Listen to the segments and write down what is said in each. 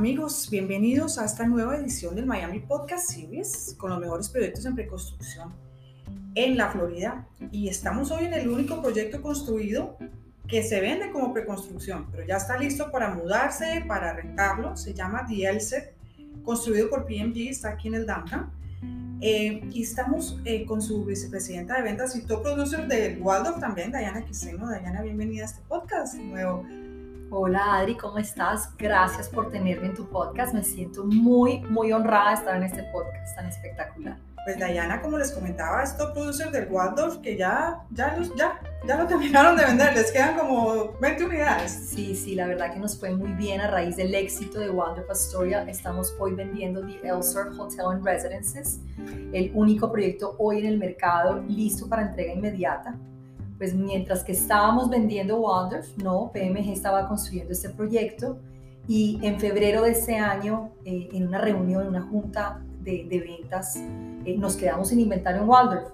Amigos, bienvenidos a esta nueva edición del Miami Podcast Series con los mejores proyectos en preconstrucción en la Florida. Y estamos hoy en el único proyecto construido que se vende como preconstrucción, pero ya está listo para mudarse, para rentarlo. Se llama The Elset, construido por PMG, está aquí en el downtown. Eh, y estamos eh, con su vicepresidenta de ventas y top producer de Waldorf también, Dayana Quiseno. Dayana, bienvenida a este podcast nuevo. Hola Adri, ¿cómo estás? Gracias por tenerme en tu podcast. Me siento muy, muy honrada de estar en este podcast tan espectacular. Pues Dayana, como les comentaba, es top producer del Waldorf, que ya, ya, los, ya, ya lo terminaron de vender, les quedan como 20 unidades. Sí, sí, la verdad que nos fue muy bien a raíz del éxito de Waldorf Astoria. Estamos hoy vendiendo The Elser Hotel and Residences, el único proyecto hoy en el mercado listo para entrega inmediata pues mientras que estábamos vendiendo Waldorf, no, PMG estaba construyendo este proyecto y en febrero de ese año, eh, en una reunión, en una junta de, ventas, eh, nos quedamos sin inventario en Waldorf.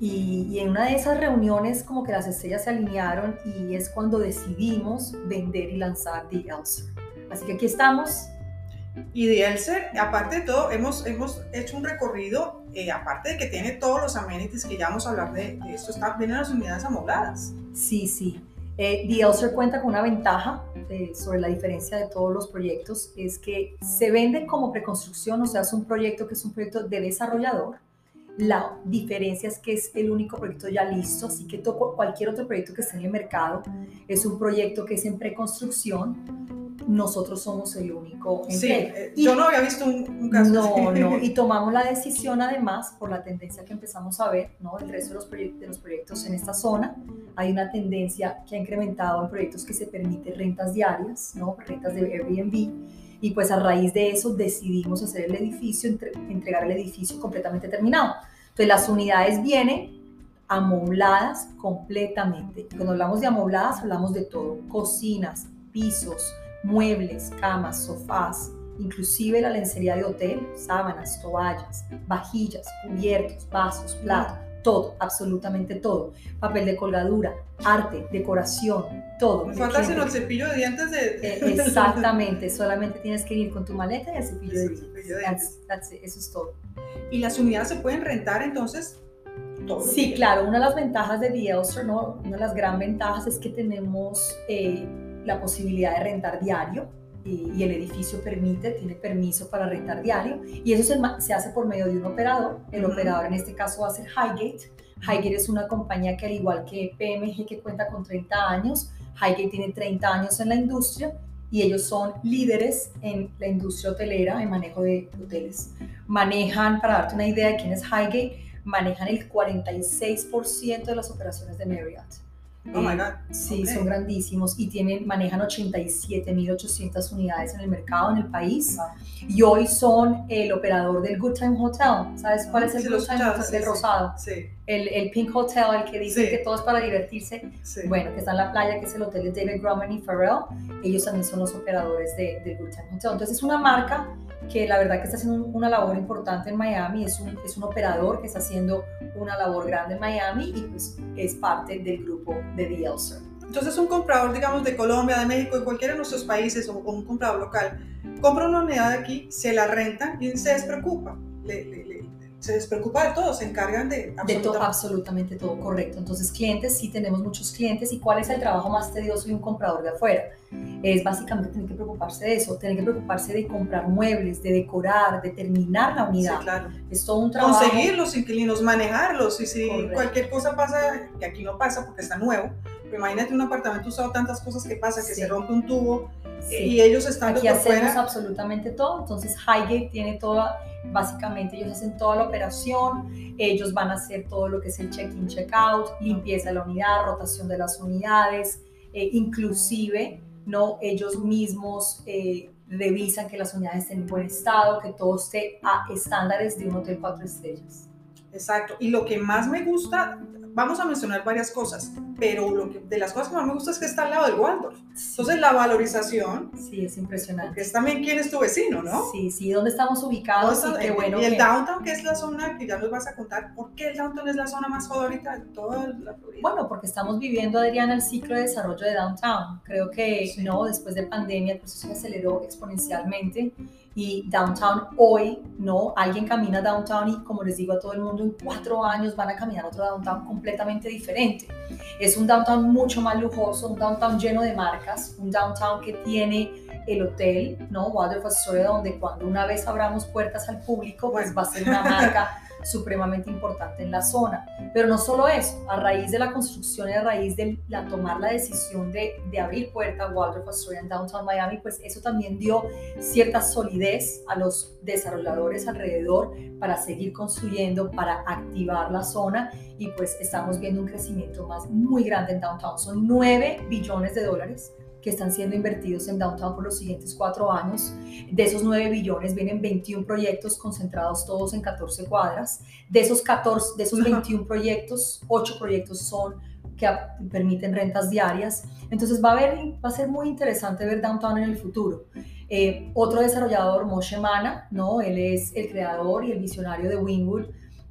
Y, y, en una de esas reuniones como que las estrellas se alinearon y es cuando decidimos vender y lanzar The Elser. Así que aquí estamos y de Elser, aparte de todo, hemos, hemos hecho un recorrido, eh, aparte de que tiene todos los amenities que ya vamos a hablar de, esto, está, vienen las unidades amobladas. Sí, sí. Eh, The Elser cuenta con una ventaja eh, sobre la diferencia de todos los proyectos, es que se vende como preconstrucción, o sea, es un proyecto que es un proyecto de desarrollador. La diferencia es que es el único proyecto ya listo, así que todo, cualquier otro proyecto que esté en el mercado es un proyecto que es en preconstrucción nosotros somos el único Sí, eh, yo no había visto un, caso No, no, y tomamos la decisión además por la tendencia que empezamos a ver, ¿no? El resto de los, de los proyectos en esta zona, hay una tendencia que ha incrementado en proyectos que se permiten rentas diarias, ¿no? Rentas de Airbnb, y pues a raíz de eso decidimos hacer el edificio, entregar el edificio completamente terminado. Entonces las unidades vienen amobladas completamente. Cuando hablamos de amobladas hablamos de todo, cocinas, pisos, muebles, camas, sofás, inclusive la lencería de hotel, sábanas, toallas, vajillas, cubiertos, vasos, platos, todo, absolutamente todo. Papel de colgadura, arte, decoración, todo. Me falta hacer el cepillo de dientes de... Eh, exactamente, solamente tienes que ir con tu maleta y el cepillo de dientes. eso es todo. ¿Y las unidades se pueden rentar entonces? Todo sí, claro, una de las ventajas de The Elster, ¿no? una de las gran ventajas es que tenemos eh, la posibilidad de rentar diario y, el edificio permite, tiene permiso para rentar diario y eso se, hace por medio de un operador. El operador en este caso va a ser Highgate. Highgate es una compañía que al igual que PMG que cuenta con 30 años, Highgate tiene 30 años en la industria y ellos son líderes en la industria hotelera, en manejo de hoteles. Manejan, para darte una idea de quién es Highgate, manejan el 46% de las operaciones de Marriott. Oh my God. Sí, son grandísimos y tienen, manejan 87.800 unidades en el mercado en el país. Y hoy son el operador del Good Time Hotel. ¿Sabes cuál es el Good Time Hotel? del Rosado. Sí. El, el, Pink Hotel, el que dice que todo es para divertirse. Bueno, que está en la playa, que es el hotel de David Grumman y Pharrell. Ellos también son los operadores de, del Good Time Hotel. Entonces es una marca que la verdad que está haciendo una labor importante en Miami, es un, es un operador que está haciendo una labor grande en Miami y pues es parte del grupo de The. Entonces un comprador, digamos, de Colombia, de México, de cualquiera de nuestros países o, un comprador local, compra una unidad de aquí, se la renta y se despreocupa. Le, le, se despreocupa de todo, se encargan de absolutamente. de todo, absolutamente todo, correcto. Entonces, clientes, sí tenemos muchos clientes. ¿Y cuál es el trabajo más tedioso de un comprador de afuera? Es básicamente tener que preocuparse de eso, tener que preocuparse de comprar muebles, de decorar, de terminar la unidad. Sí, claro. Es todo un trabajo. Conseguir los inquilinos, manejarlos. Y si cualquier cosa pasa, que aquí no pasa porque está nuevo, imagínate un apartamento usado tantas cosas que pasa, que se rompe un tubo y ellos están Aquí hacemos absolutamente todo, entonces Highgate tiene toda, básicamente ellos hacen toda la operación, ellos van a hacer todo lo que es el check-in, check-out, limpieza de la unidad, rotación de las unidades, eh, inclusive no ellos mismos eh, revisan que las unidades estén en buen estado, que todo esté a estándares de un hotel cuatro estrellas. Exacto. Y lo que más me gusta, vamos a mencionar varias cosas, pero lo que, de las cosas que más me gusta es que está al lado del Waldorf. Entonces la valorización. Sí, es impresionante. Que es también quién es tu vecino, ¿no? Sí, sí, ¿dónde estamos ubicados? Y, qué bueno y el downtown, que es la zona que ya nos vas a contar, ¿por qué el downtown es la zona más favorita de toda la Florida? Bueno, porque estamos viviendo, Adriana, el ciclo de desarrollo de downtown. Creo que, ¿no? Después de pandemia el proceso se aceleró exponencialmente y downtown hoy, ¿no? Alguien camina downtown y como les digo a todo el mundo, en cuatro años van a caminar otro downtown completamente diferente. Es un downtown mucho más lujoso, un downtown lleno de marcas, un downtown que tiene el hotel, ¿no? Waldorf Astoria, donde cuando una vez abramos puertas al público, pues va a ser una marca supremamente importante en la zona. Pero no solo eso, a raíz de la construcción y a raíz de la, tomar la decisión de, de abrir puerta a Waldorf Astoria en Downtown Miami, pues eso también dio cierta solidez a los desarrolladores alrededor para seguir construyendo, para activar la zona y pues estamos viendo un crecimiento más muy grande en Downtown. Son 9 billones de dólares que están siendo invertidos en Downtown por los siguientes cuatro años. De esos 9 billones vienen 21 proyectos concentrados todos en 14 cuadras. De esos, 14, de esos 21 proyectos, 8 proyectos son que permiten rentas diarias. Entonces va a, ver, va a ser muy interesante ver Downtown en el futuro. Eh, otro desarrollador, Moshe Mana, ¿no? él es el creador y el visionario de Wingwood,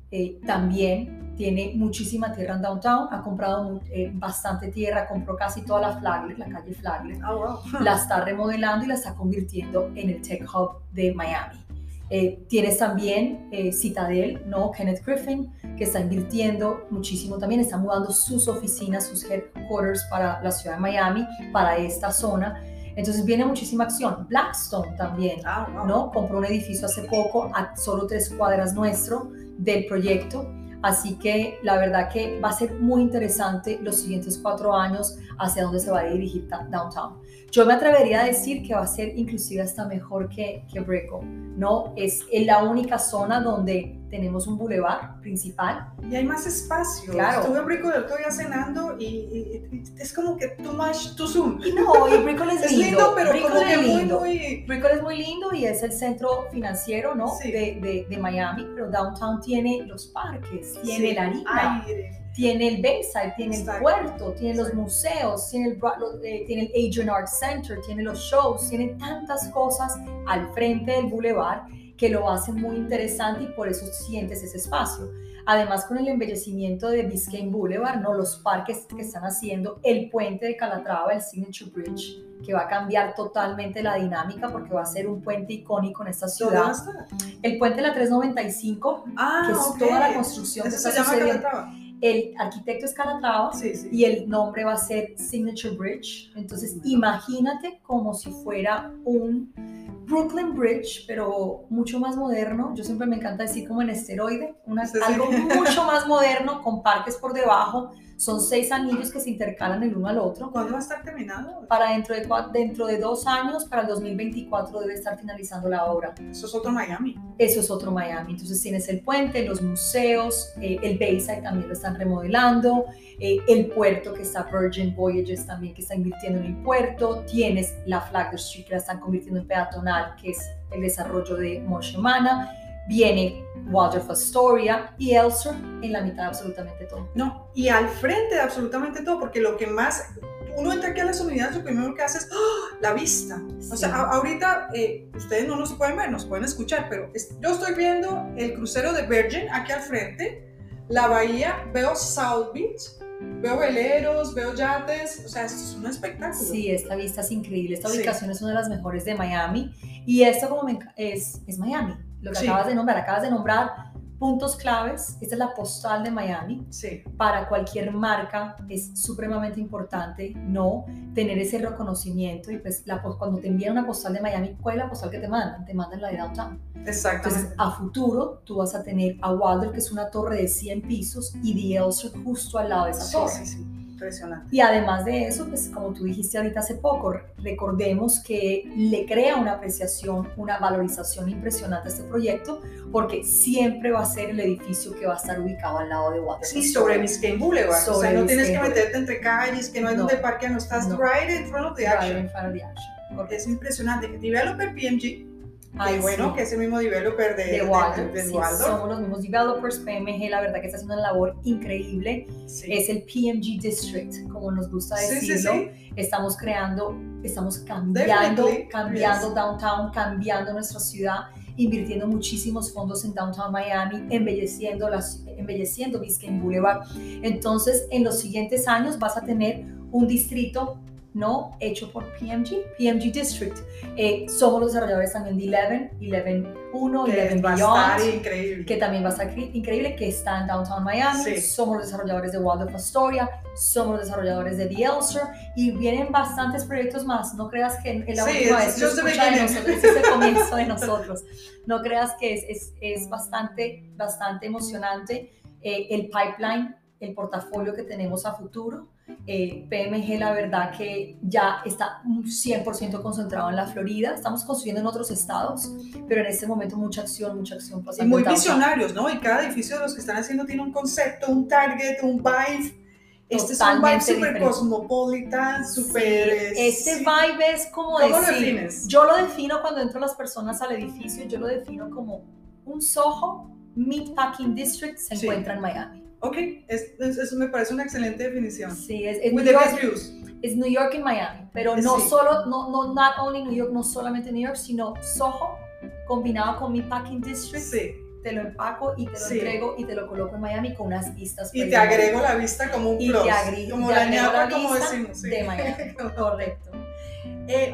eh, también tiene muchísima tierra en downtown, ha comprado eh, bastante tierra, compró casi toda la Flagler, la calle Flagler, oh, la está remodelando y la está convirtiendo en el Tech Hub de Miami. Eh, tienes también eh, Citadel, ¿no? Kenneth Griffin, que está invirtiendo muchísimo también, está mudando sus oficinas, sus headquarters para la ciudad de Miami, para esta zona. Entonces viene muchísima acción. Blackstone también, ah, ¿no? Compró un edificio hace poco a solo tres cuadras nuestro del proyecto Así que la verdad que va a ser muy interesante los siguientes cuatro años hacia dónde se va a dirigir Downtown. Yo me atrevería a decir que va a ser inclusive hasta mejor que, que Brickell, ¿no? Es la única zona donde tenemos un bulevar principal. Y hay más espacio. Claro. Estuve en Brickell el otro día cenando y, es como que too much, too soon. Y no, y Brickell es, lindo. pero Brickell como que es muy, lindo. muy... Brickell es muy lindo y es el centro financiero, ¿no? Sí. De, de, de Miami, pero Downtown tiene los parques, tiene Sí, la harina aire. tiene el Bayside, tiene el Exacto. puerto, tiene los Exacto. museos, tiene el, eh, tiene el Adrian Art Center, tiene los shows, tiene tantas cosas al frente del boulevard que lo hacen muy interesante y por eso sientes ese espacio. Además, con el embellecimiento de Biscayne Boulevard, ¿no? los parques que están haciendo, el puente de Calatrava, el Signature Bridge, que va a cambiar totalmente la dinámica porque va a ser un puente icónico en esta ¿Dónde va a ciudad. El puente de la 395, Ah, que es ok. toda la construcción que Eso está se llama sucediendo. El arquitecto es Calatrava Sí, sí. y el nombre va a ser Signature Bridge. Entonces, imagínate como si fuera un Brooklyn Bridge, pero mucho más moderno. Yo siempre me encanta decir como en esteroide, una- algo mucho más moderno, con parques por debajo. Son seis anillos que se intercalan el uno al otro. ¿Cuándo va a estar terminado? Para dentro de, dentro de dos años, para el 2024, debe estar finalizando la obra. Eso es otro Miami. Eso es otro Miami. Entonces tienes el puente, los museos, eh, el Bayside también lo están remodelando, eh, el puerto que está Virgin Voyages también que está invirtiendo en el puerto, tienes la Flagler Street que la están convirtiendo en peatonal, que es el desarrollo de Moshe Mana, viene Waldorf Astoria y Elster en la mitad de absolutamente todo. No, y al frente de absolutamente todo, porque lo que más, uno entra aquí a las unidades, lo primero que hace es ¡ah! la vista. O sea, Sí. a- ahorita eh, ustedes no nos pueden ver, nos pueden escuchar, pero es- yo estoy viendo el crucero de Virgin aquí al frente, la bahía, veo South Beach, veo veleros, veo yates, o sea, esto es un espectáculo. Sí, esta vista es increíble. Esta Sí. ubicación es una de las mejores de Miami. Y esto como me es, es Miami. Lo que Sí. acabas de nombrar, acabas de nombrar puntos claves. Esta es la postal de Miami. Sí, Para cualquier marca es supremamente importante no tener ese reconocimiento. Y pues la, cuando te envían una postal de Miami, ¿cuál es la postal que te mandan? Te mandan la de Downtown. exactamente. Entonces, a futuro, tú vas a tener a Waldorf, que es una torre de 100 pisos, y The Elster justo al lado de esa sí, torre. sí, sí, impresionante. Y además de eso, pues como tú dijiste ahorita hace poco, recordemos que le crea una apreciación, una valorización impresionante a este proyecto, porque siempre va a ser el edificio que va a estar ubicado al lado de Water. Sí, sobre Biscayne Boulevard. o sea, Sobre no tienes que Biscayne meterte entre calles, que no hay No. donde parquear, no estás No. right in front of the Right action. in front of the action. Correcto. Es impresionante. Developer PMG Ay, bueno, que es el mismo developer de, de, Waldorf. De, somos los mismos developers. PMG, la verdad que está haciendo una labor increíble. Es el PMG District, como nos gusta decirlo. Estamos creando, estamos cambiando, cambiando downtown, cambiando nuestra ciudad invirtiendo muchísimos fondos en Downtown Miami, embelleciendo, las, embelleciendo Biscayne Boulevard. Entonces, en los siguientes años vas a tener un distrito ¿no? hecho por PMG, PMG District. Eh, somos los desarrolladores también de 11, 11 1, 11 Beyond, que también va a estar increíble, que está en Downtown Miami. Somos los desarrolladores de Waldorf Astoria, somos los desarrolladores de The Elster y vienen bastantes proyectos más. No creas que en la última vez lo escucha de nosotros, es el comienzo de nosotros. No creas que es, es, es bastante, bastante emocionante eh, el pipeline, el portafolio que tenemos a futuro eh, PMG, la verdad que ya está 100% concentrado en la Florida. Estamos construyendo en otros estados, pero en este momento mucha acción, mucha acción. Y muy visionarios, ¿no? Y cada edificio de los que están haciendo tiene un concepto, un target, un vibe. Este es un vibe súper cosmopolitan, súper... este vibe es como ¿Cómo decir... Lo defines? Yo lo defino cuando entro las personas al edificio, yo lo defino como un Soho Meatpacking District se encuentra en Miami. Ok, eso me parece una excelente definición. Sí, es, es New York, es New York y Miami, pero no solo, no, no, not only New York, no solamente New York, sino Soho combinado con mi packing district. Sí. Te lo empaco y te lo entrego y te lo coloco en Miami con unas vistas. Y te agrego la vista como un y plus. Te como la ñapa, como decimos. De Miami, correcto. Eh,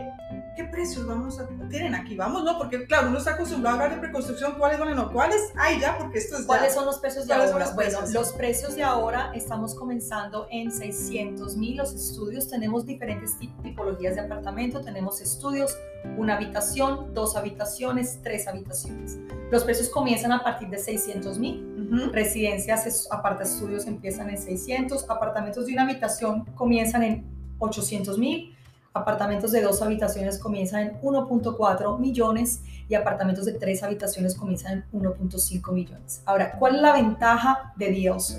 ¿qué precios vamos a tienen aquí? Vamos, ¿no? Porque claro, uno está acostumbrado a hablar de preconstrucción, ¿cuáles son? No, ¿cuáles hay ya? Porque esto es ¿Cuáles son los precios de ahora? Bueno, los precios de ahora estamos comenzando en 600 mil los estudios. Tenemos diferentes tipologías de apartamento. Tenemos estudios, una habitación, dos habitaciones, tres habitaciones. Los precios comienzan a partir de 600 mil. Residencias, aparte estudios, empiezan en 600. Apartamentos de una habitación comienzan en 800 mil Apartamentos de dos habitaciones comienzan en 1.4 millones y apartamentos de tres habitaciones comienzan en 1.5 millones. Ahora, ¿cuál es la ventaja de Dios?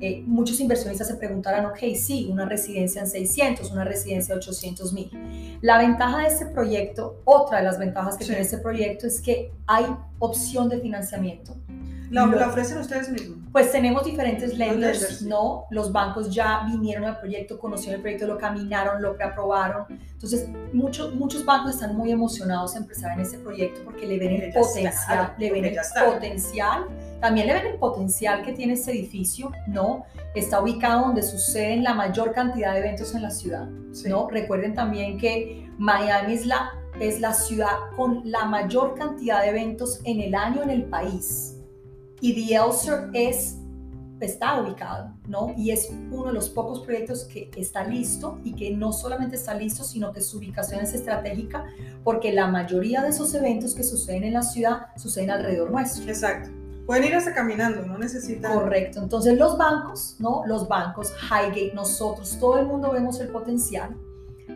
Eh, muchos inversionistas se preguntarán, ok, sí, una residencia en 600, una residencia de 800 mil. La ventaja de este proyecto, otra de las ventajas que tiene este proyecto es que hay opción de financiamiento. ¿La, ¿La, ofrecen ustedes mismos? Pues tenemos diferentes lenders, ¿no? Los bancos ya vinieron al proyecto, conocieron el proyecto, lo caminaron, lo preaprobaron. Entonces, muchos, muchos bancos están muy emocionados de empezar en este proyecto porque le ven el potencial, le ven el potencial. También le ven el potencial que tiene este edificio, ¿no? Está ubicado donde suceden la mayor cantidad de eventos en la ciudad, ¿no? Recuerden también que Miami es la, es la ciudad con la mayor cantidad de eventos en el año en el país y The Elster es, está ubicado, ¿no? Y es uno de los pocos proyectos que está listo y que no solamente está listo, sino que su ubicación es estratégica porque la mayoría de esos eventos que suceden en la ciudad suceden alrededor nuestro. Exacto. Pueden ir hasta caminando, no necesitan. Correcto. Entonces los bancos, ¿no? Los bancos, Highgate, nosotros, todo el mundo vemos el potencial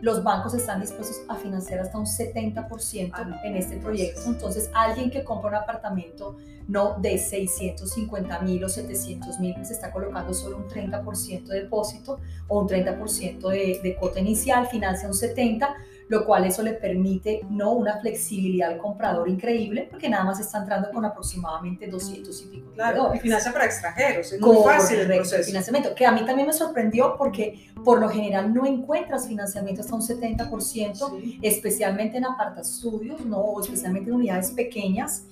los bancos están dispuestos a financiar hasta un 70% ah, en este proyecto. Entonces, alguien que compra un apartamento no de 650 mil o 700 mil, pues está colocando solo un 30% de depósito o un 30% de, de cuota inicial, financia un 70%, lo cual eso le permite no una flexibilidad al comprador increíble, porque nada más está entrando con aproximadamente 200 y pico. Claro, y financia para extranjeros, es muy fácil el proceso. financiamiento, que a mí también me sorprendió porque por lo general no encuentras financiamiento hasta un 70%, especialmente en apartastudios, ¿no? o especialmente en unidades pequeñas,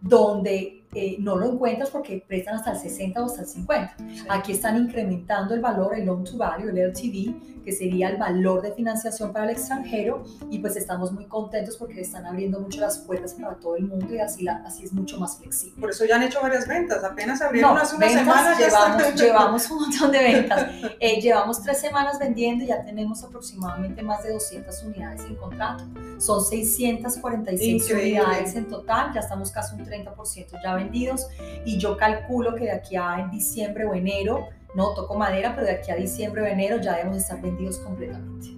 donde eh, no lo encuentras porque prestan hasta el 60 o hasta el 50. Aquí están incrementando el valor, el loan to value, el LTV, que sería el valor de financiación para el extranjero y pues estamos muy contentos porque están abriendo mucho las puertas para todo el mundo y así, la, así es mucho más flexible. Por eso ya han hecho varias ventas, apenas abrieron hace una semana. Llevamos, llevamos un montón de ventas. Eh, llevamos tres semanas vendiendo y ya tenemos aproximadamente más de 200 unidades en contrato. Son 646 unidades en total, ya estamos casi un 30% ya vendidos y yo calculo que de aquí a diciembre o enero, no toco madera, pero de aquí a diciembre o enero ya debemos estar vendidos completamente.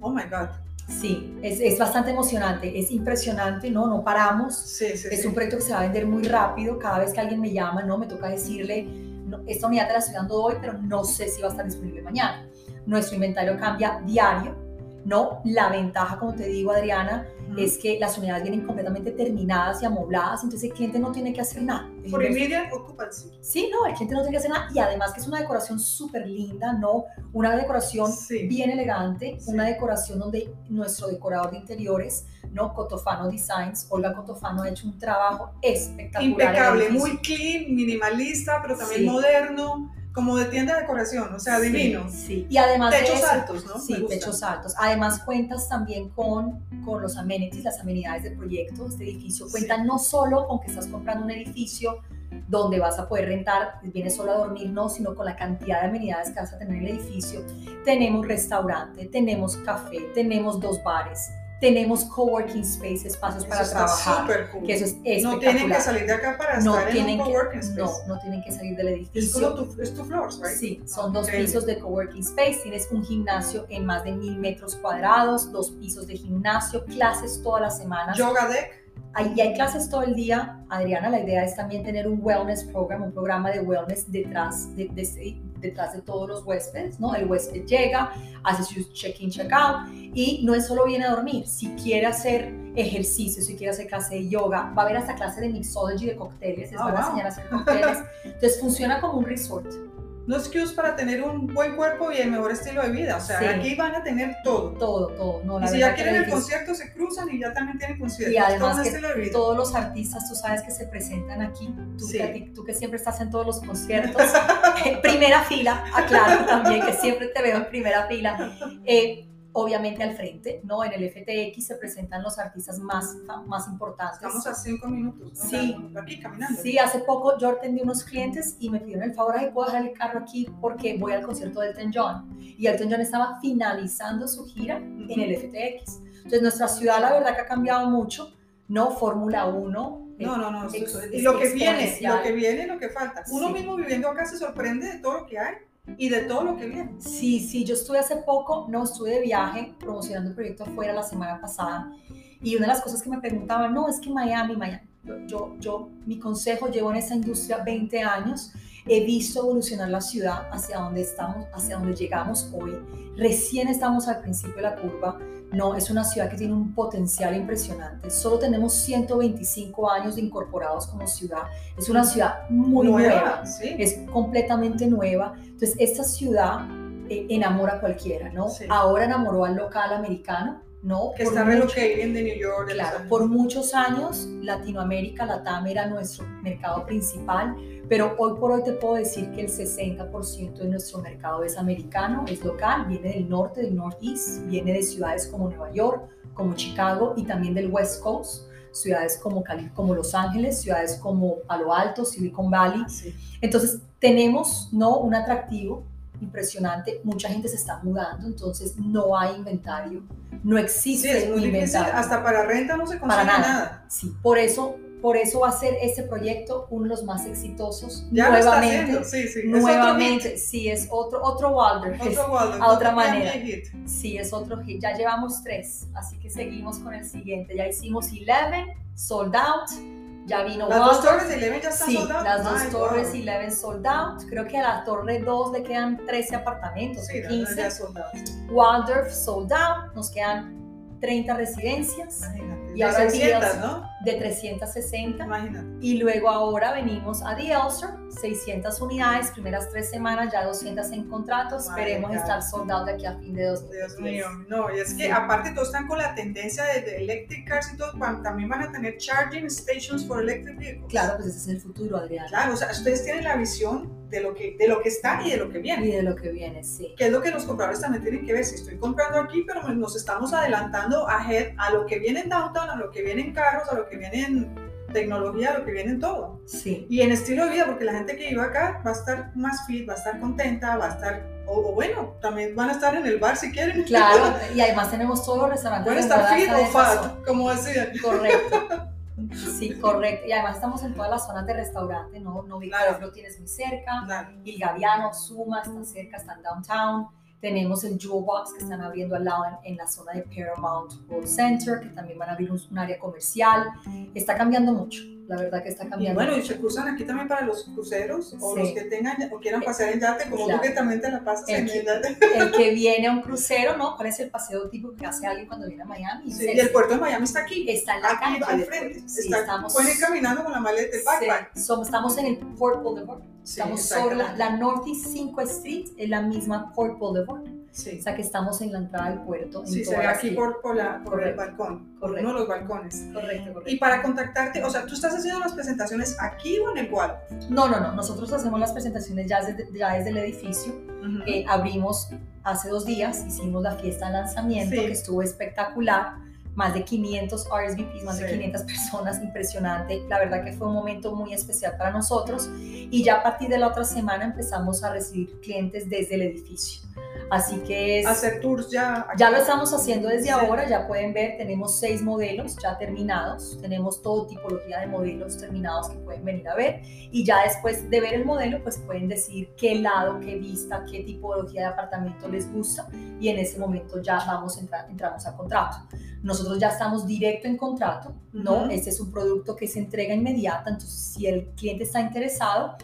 Oh my God. Sí, es, es, bastante emocionante, es impresionante, ¿no? No paramos. Sí, sí, es un proyecto que se va a vender muy rápido. Cada vez que alguien me llama, ¿no? Me toca decirle, esta unidad te la estoy dando hoy, pero no sé si va a estar disponible mañana. Nuestro inventario cambia diario ¿no? La ventaja, como te digo, Adriana, es que las unidades vienen completamente terminadas y amobladas, entonces el cliente no tiene que hacer nada. Por immediate occupancy. Sí, no, el cliente no tiene que hacer nada y además que es una decoración súper linda, ¿no? Una decoración bien elegante, una decoración donde nuestro decorador de interiores, ¿no? Cotofano Designs, Olga Cotofano ha hecho un trabajo espectacular. Impecable, muy clean, minimalista, pero también moderno como de tienda de decoración, o sea, divino. Sí, y además techos altos, ¿no? Sí, techos altos. Además cuentas también con, con los amenities, las amenidades del proyecto. Este edificio cuenta no solo con que estás comprando un edificio donde vas a poder rentar, vienes solo a dormir, no, sino con la cantidad de amenidades que vas a tener en el edificio. Tenemos restaurante, tenemos café, tenemos dos bares, tenemos coworking space, espacios para trabajar, que eso es espectacular. No tienen que salir de acá para no estar en un coworking space. No, no tienen que salir del edificio. Es solo tu, es tu floors, right? Sí, son dos pisos de coworking space, tienes un gimnasio en más de mil metros cuadrados, dos pisos de gimnasio, clases toda la semana. Yoga deck. Ahí hay clases todo el día. Adriana, la idea es también tener un wellness program, un programa de wellness detrás de, de, detrás de todos los huéspedes, ¿no? El huésped llega, hace su check-in, check-out y no es solo viene a dormir, si quiere hacer ejercicio, si quiere hacer clase de yoga, va a haber hasta clase de mixology de cócteles, les oh, van a enseñar a hacer cócteles. Entonces funciona como un resort no excuse para tener un buen cuerpo y el mejor estilo de vida. O sea, aquí van a tener todo. Todo, todo. No, y si ya quieren el concierto, se cruzan y ya también tienen concierto. Y además que todos los artistas, tú sabes que se presentan aquí. Tú, que, tú que siempre estás en todos los conciertos. en primera fila, aclaro también que siempre te veo en primera fila. Eh, obviamente al frente, ¿no? En el FTX se presentan los artistas más, más importantes. Estamos a cinco minutos, ¿no? Sí. Aquí caminando. Sí, hace poco yo atendí unos clientes y me pidieron el favor, de ¿puedo dejar el carro aquí? Porque voy al concierto de Elton John. Y Elton John estaba finalizando su gira en el FTX. Entonces, nuestra ciudad, la verdad que ha cambiado mucho, ¿no? Fórmula 1, no, no, no. y lo que viene, lo que viene, lo que falta. Uno mismo viviendo acá se sorprende de todo lo que hay y de todo lo que viene. Sí, sí, yo estuve hace poco, no, estuve de viaje promocionando el proyecto afuera la semana pasada y una de las cosas que me preguntaban, no, es que Miami, Miami, yo, yo, mi consejo, llevo en esa industria 20 años, he visto evolucionar la ciudad hacia donde estamos, hacia donde llegamos hoy. Recién estamos al principio de la curva. No, es una ciudad que tiene un potencial impresionante. Solo tenemos 125 años de incorporados como ciudad. Es una ciudad muy nueva, es completamente nueva. Entonces, esta ciudad eh, enamora a cualquiera, ¿no? Ahora enamoró al local americano, ¿no? Que está relocating de New York. Claro, por muchos años Latinoamérica, Latam era nuestro mercado principal, pero hoy por hoy te puedo decir que el 60% de nuestro mercado es americano, es local, viene del norte, del northeast, viene de ciudades como Nueva York, como Chicago y también del West Coast ciudades como, Cali, como Los Ángeles, ciudades como Palo Alto, Silicon Valley. Ah, entonces, tenemos ¿no? un atractivo impresionante, mucha gente se está mudando, entonces no hay inventario, no existe sí, inventario. hasta para renta no se consigue nada. Sí, por eso, por eso va a ser este proyecto uno de los más exitosos. Ya nuevamente, lo está sí, sí. Nuevamente, sí, es otro, otro Walder, otro Walder a otra manera. Sí, es otro hit. Ya llevamos tres, así que seguimos con el siguiente. Ya hicimos 11, sold out ya vino Las dos torres 11 ya están sí, sold out. las dos torres 11 sold out. Creo que a la torre 2 le quedan 13 apartamentos, sí, 15. Ya sold out. Waldorf sold out. Nos quedan 30 residencias. Imagínate. Y a 300, ¿no? De 360. Imagínate. Y luego ahora venimos a The Elster, 600 unidades, primeras tres semanas, ya 200 en contrato. Esperemos estar soldados de aquí a fin de 2010. Dios mío, no, y es que aparte todos están con la tendencia de, de, electric cars y todo, también van a tener charging stations for electric vehicles. Claro, pues ese es el futuro, Adriana. Claro, o sea, ustedes tienen la visión de lo que, de lo que está y de lo que viene. Y de lo que viene, sí. Que es lo que los compradores también tienen que ver. Si estoy comprando aquí, pero nos estamos adelantando ahead a lo que viene en downtown, a lo que viene en carros, a lo que viene en tecnología, a lo que viene en todo. Sí. Y en estilo de vida, porque la gente que vive acá va a estar más fit, va a estar contenta, va a estar, o, bueno, también van a estar en el bar si quieren. Claro, y además tenemos todos los restaurantes. Pueden estar fit o fat, como decían. Correcto. Sí, correcto. Y además estamos en todas las zonas de restaurante, ¿no? No claro. lo tienes muy cerca. Claro. El Gaviano, Suma, están cerca, están downtown. Tenemos el Jewel Box que están abriendo al lado en, la zona de Paramount World Center, que también van a abrir un, área comercial. Está cambiando mucho. La verdad que está Y cambiando. bueno, y se cruzan aquí también para los cruceros o Sí. los que tengan o quieran pasear en yate, como Claro. tú que también te la pasas El en que- el yate. el que viene a un crucero, ¿no? ¿Cuál es el paseo típico que hace alguien cuando viene a Miami? Sí, y el puerto de Miami está aquí, Está en la aquí calle. al frente. Sí, Está- estamos, pueden ir caminando con la maleta, el backpack. sí, somos- estamos en el Port Boulevard. Sí, Estamos sobre la, la Northeast 5 Street, es la misma Port Boulevard. Sí, O sea que estamos en la entrada del puerto. en sí se ve aquí por, por, la, por el balcón, por Correcto. uno de los balcones. Correcto, correcto. Y para contactarte, o sea, ¿tú estás haciendo las presentaciones aquí o en el Wal? No, no, no. Nosotros hacemos las presentaciones ya desde, ya desde el edificio. Eh, abrimos hace dos días, hicimos la fiesta de lanzamiento Sí. que estuvo espectacular. Más de 500 RSVPs, más de Sí. 500 personas, impresionante. La verdad que fue un momento muy especial para nosotros. Y ya a partir de la otra semana empezamos a recibir clientes desde el edificio. Así que es, Hacer tours ya. ya lo estamos haciendo desde Sí. ahora, ya pueden ver, tenemos seis modelos ya terminados, tenemos todo tipología de modelos terminados que pueden venir a ver y ya después de ver el modelo pues pueden decir qué lado, qué vista, qué tipología de apartamento les gusta y en ese momento ya vamos a entrar, entramos a contrato. Nosotros ya estamos directo en contrato, ¿no? Ujú. Este es un producto que se entrega inmediata, entonces si el cliente está interesado,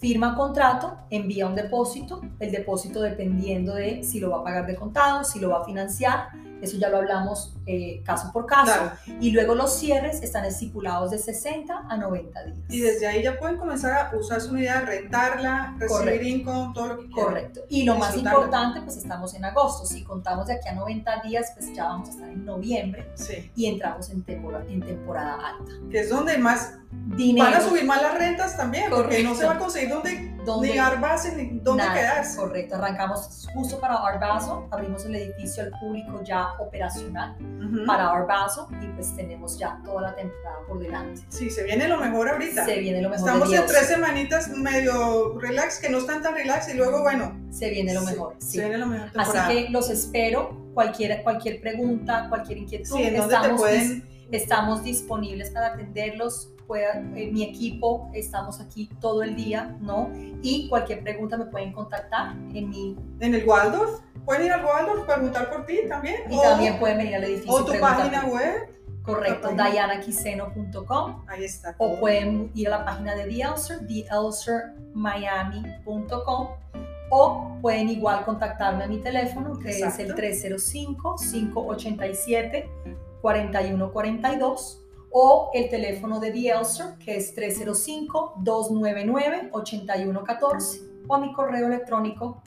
firma contrato, envía un depósito, el depósito dependiendo de si lo va a pagar de contado, si lo va a financiar, eso ya lo hablamos eh, caso por caso, Claro. y luego los cierres están estipulados de 60 a 90 días. Y desde ahí ya pueden comenzar a usar su unidad, rentarla, recibir Correcto. income, todo lo que quieran. Correcto. Y lo más importante, pues estamos en agosto. Si contamos de aquí a 90 días, pues ya vamos a estar en noviembre Sí, y entramos en temporada, en temporada alta. que es donde más Dinero. van a subir más las rentas también, porque no se va a conseguir donde, ¿Dónde? ni dar base ni dónde Nada, quedarse. Correcto, arrancamos justo para Art Basel, abrimos el edificio al público ya operacional Ujú. para Art Basel y pues tenemos ya toda la temporada por delante. Sí, se viene lo mejor ahorita. Se viene lo mejor Estamos en tres semanitas medio relax, que no están tan relax, y luego, bueno, Se viene lo mejor. sí. se viene lo mejor temporada. Así que los espero. Cualquier, cualquier pregunta, cualquier inquietud, sí, ¿en dónde te pueden...? estamos disponibles para atenderlos. Pueda- eh, mi equipo, estamos aquí todo el día, ¿no? Y cualquier pregunta me pueden contactar en mi. En el Waldorf. Pueden ir al Waldorf, preguntar por ti también. Y o, también pueden venir al edificio. o tu página web. Correcto, dianaquiseno.com Ahí está. o pueden ir a la página de The Elser, theelsermiami.com o pueden igual contactarme a mi teléfono que es el Exacto. 305-587-4142 o el teléfono de The Elser que es 305-299-8114 o a mi correo electrónico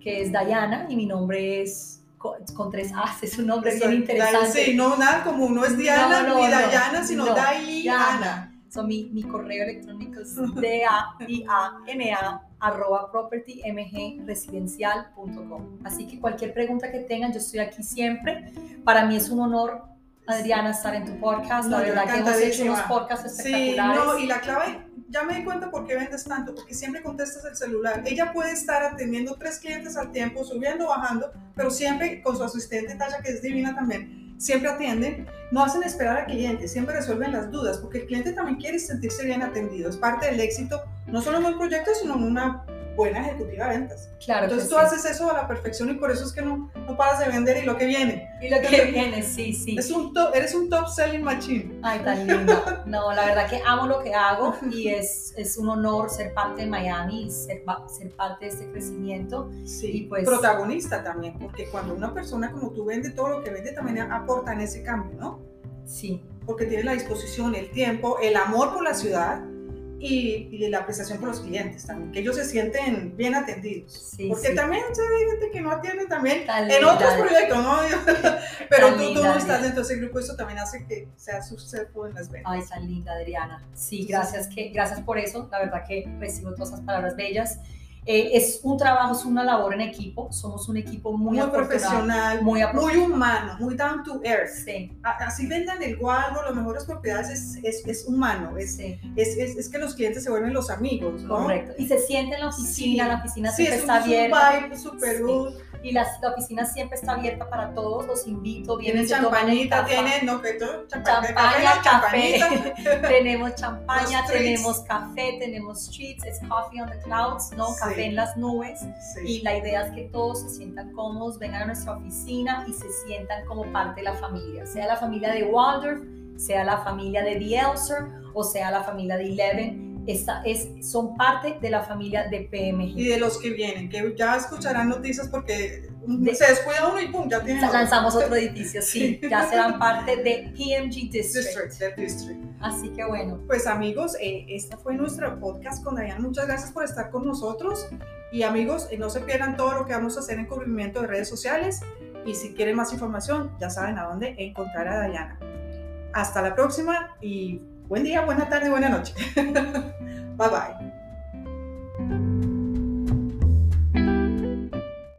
que es Diana y mi nombre es co- con tres A, es un nombre bien interesante. Sí, no nada común, no es Diana No, no, ni no, Dayana, sino. Diana. So, mi, mi correo electrónico es d-a-i-a-n-a arroba propertymgresidencial.com. Así que cualquier pregunta que tengan, yo estoy aquí siempre. Para mí es un honor, Adriana, estar en tu podcast. No, La verdad que hemos hecho unos podcasts Sí, espectaculares. no, y la clave, ya me di cuenta por qué vendes tanto, porque siempre contestas el celular. Ella puede estar atendiendo tres clientes al tiempo, subiendo, bajando, pero siempre con su asistente Tasha, que es divina también, siempre atienden, no hacen esperar al cliente, siempre resuelven las dudas, porque el cliente también quiere sentirse bien atendido, es parte del éxito, no solo en un proyecto, sino en una buena ejecutiva de ventas. claro Entonces tú sí. haces eso a la perfección y por eso es que no, no paras de vender y lo que viene. Y lo que viene, sí, sí. Es un top, eres un top selling machine. Ay, tan linda. No, la verdad que amo lo que hago y es, es un honor ser parte de Miami ser, ser parte de este crecimiento. Sí, Y pues- protagonista también, porque cuando una persona como tú vende todo lo que vende también aporta en ese cambio, ¿no? Sí, Porque tiene la disposición, el tiempo, el amor por la ciudad y, y la apreciación por los clientes también, que ellos se sienten bien atendidos. Sí, porque sí. también se gente que no atiende también Tan en otros proyectos, ¿no? Pero Tan tú, tú no estás dentro de ese grupo, eso también hace que sea suceso en las ventas. Ay, tan linda, Adriana. Sí, gracias, que, gracias por eso. La verdad que recibo todas esas palabras bellas. Eh, es un trabajo, es una labor en equipo. Somos un equipo muy, Muy, profesional, Muy, muy humano, muy down to earth. Sí, Así vendan el Waldo, las mejores propiedades, es, es, es humano, es, sí, es, es, que los clientes se vuelven los amigos, ¿no? correcto. Y se siente en la oficina, Sí. la oficina Sí, siempre es un, está es un abierta. vibe super good. Y la, la oficina siempre está abierta para todos. Los invito. Tienen Vienen, el champañita, tienen, no, que todo, champaña, café. tenemos champaña, tenemos café, tenemos treats, es coffee on the clouds, ¿no? Sí. Café en las nubes. Sí. Y la idea es que todos se sientan cómodos, vengan a nuestra oficina y se sientan como parte de la familia, sea la familia de Waldorf, sea la familia de The Elser o sea la familia de Eleven, esta es, son parte de la familia de PMG. Y de los que vienen, que ya escucharán noticias porque se descuida uno y pum, ya tienen. Lanzamos otro edificio, sí, ya serán parte de PMG District. District, Así que bueno. Pues amigos, eh, esta fue nuestro podcast con Diana. Muchas gracias por estar con nosotros. Y amigos, eh, no se pierdan todo lo que vamos a hacer en cubrimiento de redes sociales. Y si quieren más información, ya saben a dónde encontrar a Diana. Hasta la próxima y buen día, buena tarde, buena noche. bye bye.